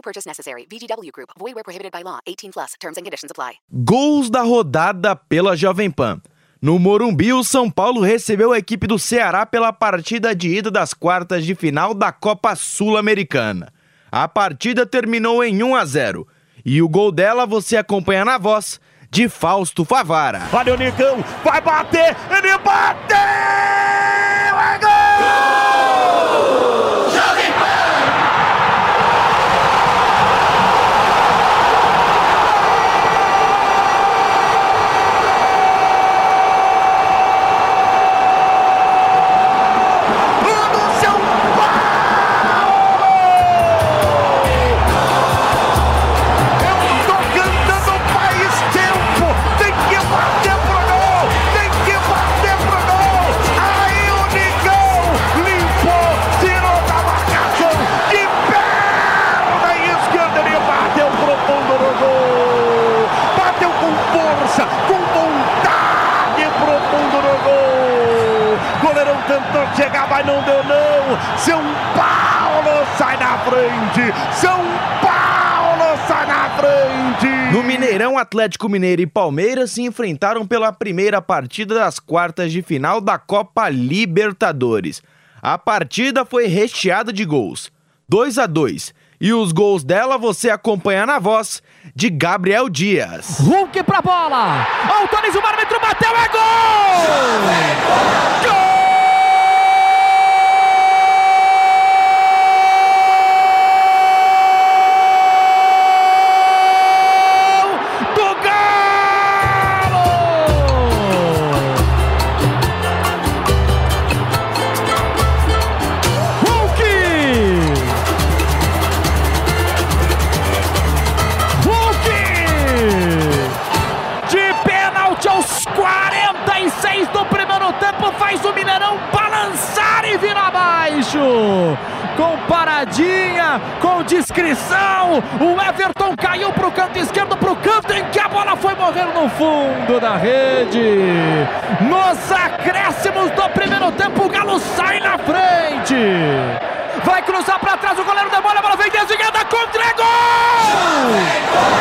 No purchase necessary. VGW Group. Void where prohibited by law. 18 plus. Terms and conditions apply. Gols da rodada pela Jovem Pan. No Morumbi, o São Paulo recebeu a equipe do Ceará pela partida de ida das quartas de final da Copa Sul-Americana. A partida terminou em 1 a 0 e o gol dela você acompanha na voz de Fausto Favara. Olha o Nicão, vai bater, ele bateu! Chegar, mas não deu não. São Paulo sai na frente. São Paulo sai na frente. No Mineirão, Atlético Mineiro e Palmeiras se enfrentaram pela primeira partida das quartas de final da Copa Libertadores. A partida foi recheada de gols. 2 a 2 e os gols dela você acompanha na voz de Gabriel Dias. Hulk pra bola. Autoriza o árbitro, com paradinha, com discrição. O Everton caiu para o canto esquerdo, para o canto em que a bola foi morrer no fundo da rede. Nos acréscimos do primeiro tempo, o Galo sai na frente. Vai cruzar para trás, o goleiro demora, a bola vem desviada contra! Gol!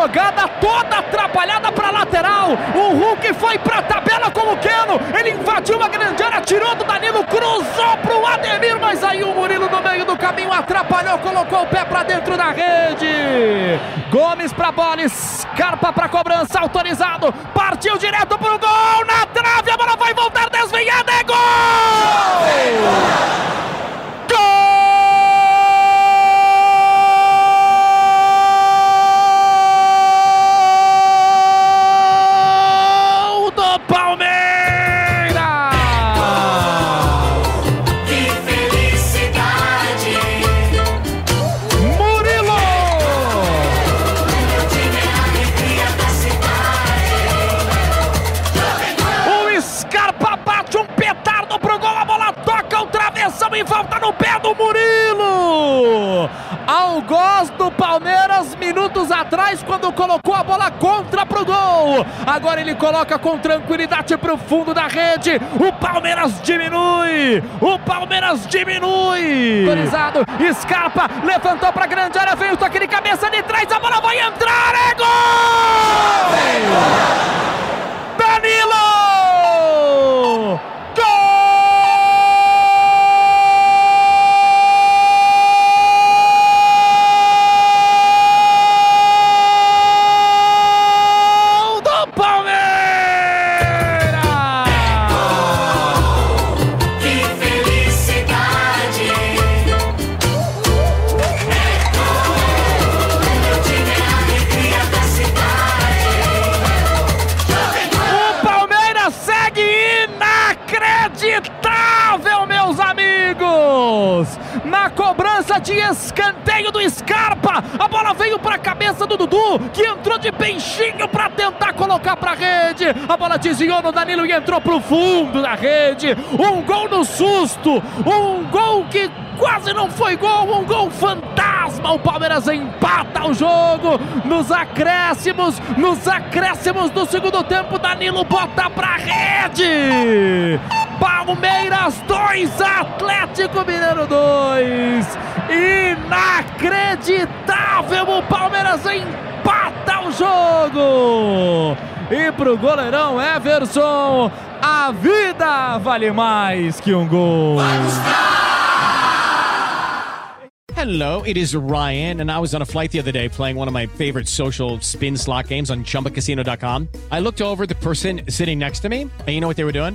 Jogada toda atrapalhada para lateral. O Hulk foi para tabela como Keno. Ele invadiu a grande área, tirou do Danilo, cruzou para o Ademir, mas aí o Murilo no meio do caminho atrapalhou, colocou o pé para dentro da rede. Gomes para bola, Scarpa para cobrança, autorizado. Partiu direto para o gol, na trave, a bola vai voltar desviada, Palmeiras minutos atrás quando colocou a bola contra pro gol. Agora ele coloca com tranquilidade pro fundo da rede. O Palmeiras diminui. O Palmeiras diminui. Autorizado, escapa, levantou pra grande área, veio o toque de cabeça de trás, a bola vai entrar, é gol! Danilo! De escanteio do Scarpa. A bola veio para a cabeça do Dudu, que entrou de peixinho para tentar colocar para rede. A bola desviou no Danilo e entrou para o fundo da rede. Um gol no susto, um gol que quase não foi gol, um gol fantasma. O Palmeiras empata o jogo nos acréscimos, nos acréscimos do segundo tempo. Danilo bota pra rede. Palmeiras 2, Atlético Mineiro 2. Inacreditável! O Palmeiras empata o jogo. E pro goleirão Everson, a vida vale mais que um gol. Hello, it is Ryan, and I was on a flight the other day playing one of my favorite social spin slot games on chumbacasino.com. I looked over the person sitting next to me, and you know what they were doing?